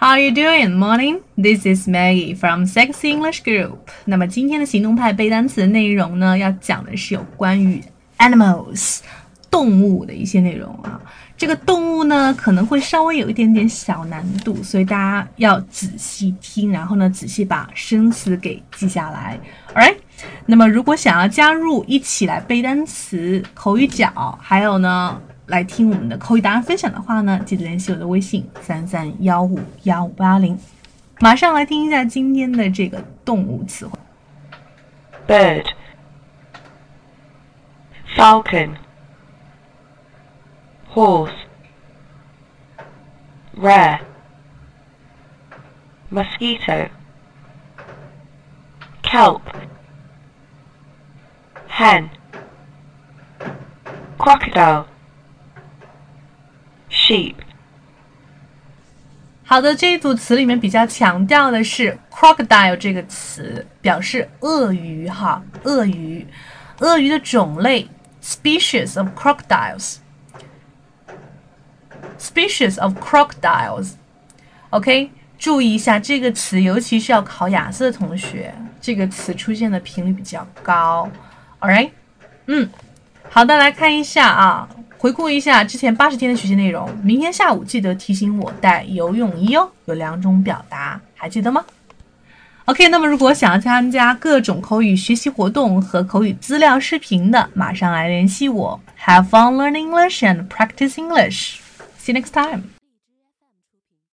How are you doing? Morning. This is Maggie from Sexy English Group. 那么今天的行动派背单词的内容呢，要讲的是有关于 animals 动物的一些内容啊。这个动物呢，可能会稍微有一点点小难度，所以大家要仔细听，然后呢，仔细把生词给记下来。Alright. 那么如果想要加入一起来背单词、口语角，还有呢？来听我们的口语达人分享的话呢，记得联系我的微信三三幺五幺五八零。马上来听一下今天的这个动物词汇。：bird, falcon, horse, rare, mosquito, kelp, hen, crocodile. sheep。好的，这一组词里面比较强调的是 crocodile 这个词，表示鳄鱼哈，鳄鱼，鳄鱼的种类 species of crocodiles，species of crocodiles。OK，注意一下这个词，尤其是要考雅思的同学，这个词出现的频率比较高。All right，嗯，好的，来看一下啊。回顾一下之前八十天的学习内容，明天下午记得提醒我带游泳衣哦。有两种表达，还记得吗？OK，那么如果想要参加各种口语学习活动和口语资料视频的，马上来联系我。Have fun learning English and practice English. See you next time.